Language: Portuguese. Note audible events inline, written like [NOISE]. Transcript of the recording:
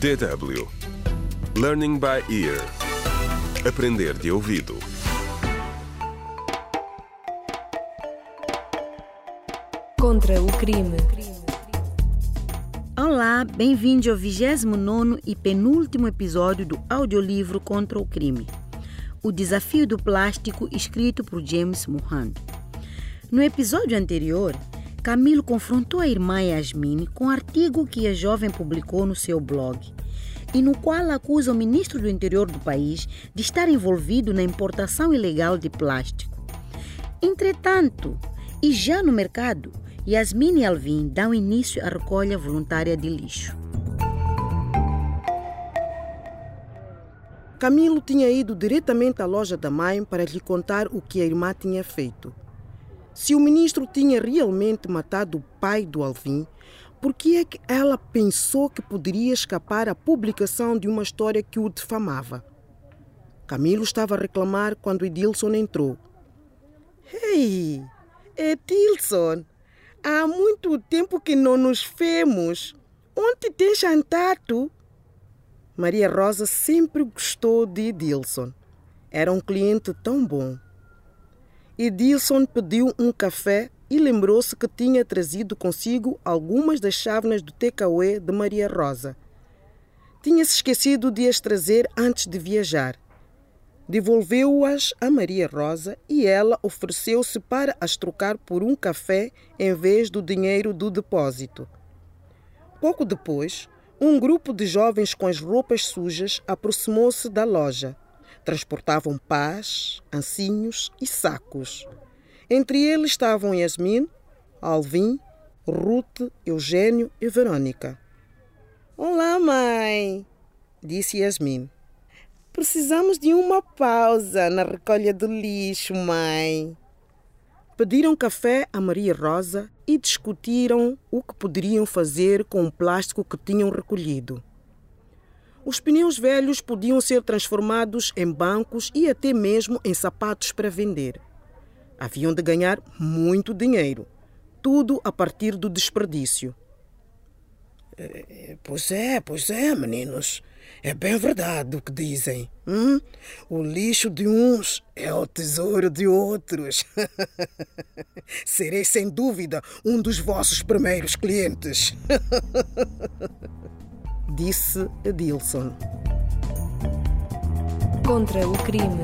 DW Learning by Ear Aprender de ouvido Contra o crime. Olá, bem-vindo ao 29 e penúltimo episódio do audiolivro Contra o Crime. O desafio do plástico, escrito por James Mohan. No episódio anterior, Camilo confrontou a irmã Yasmine com um artigo que a jovem publicou no seu blog e no qual acusa o ministro do interior do país de estar envolvido na importação ilegal de plástico. Entretanto, e já no mercado, Yasmine e Alvin dão início à recolha voluntária de lixo. Camilo tinha ido diretamente à loja da mãe para lhe contar o que a irmã tinha feito. Se o ministro tinha realmente matado o pai do Alvin, por que é que ela pensou que poderia escapar à publicação de uma história que o difamava? Camilo estava a reclamar quando Edilson entrou. Ei, Edilson, há muito tempo que não nos vemos. Onde tens jantado? Maria Rosa sempre gostou de Edilson. Era um cliente tão bom. Edilson pediu um café e lembrou-se que tinha trazido consigo algumas das chávenas do takeaway de Maria Rosa. Tinha-se esquecido de as trazer antes de viajar. Devolveu-as a Maria Rosa e ela ofereceu-se para as trocar por um café em vez do dinheiro do depósito. Pouco depois, um grupo de jovens com as roupas sujas aproximou-se da loja transportavam pás, ancinhos e sacos. Entre eles estavam Yasmin, Alvin, Ruth, Eugênio e Verônica. Olá, mãe, disse Yasmin. Precisamos de uma pausa na recolha do lixo, mãe. Pediram café a Maria Rosa e discutiram o que poderiam fazer com o plástico que tinham recolhido. Os pneus velhos podiam ser transformados em bancos e até mesmo em sapatos para vender. Haviam de ganhar muito dinheiro, tudo a partir do desperdício. É, pois é, pois é, meninos. É bem verdade o que dizem. Hum? O lixo de uns é o tesouro de outros. [LAUGHS] Serei sem dúvida um dos vossos primeiros clientes. [LAUGHS] disse Edilson. Contra o crime.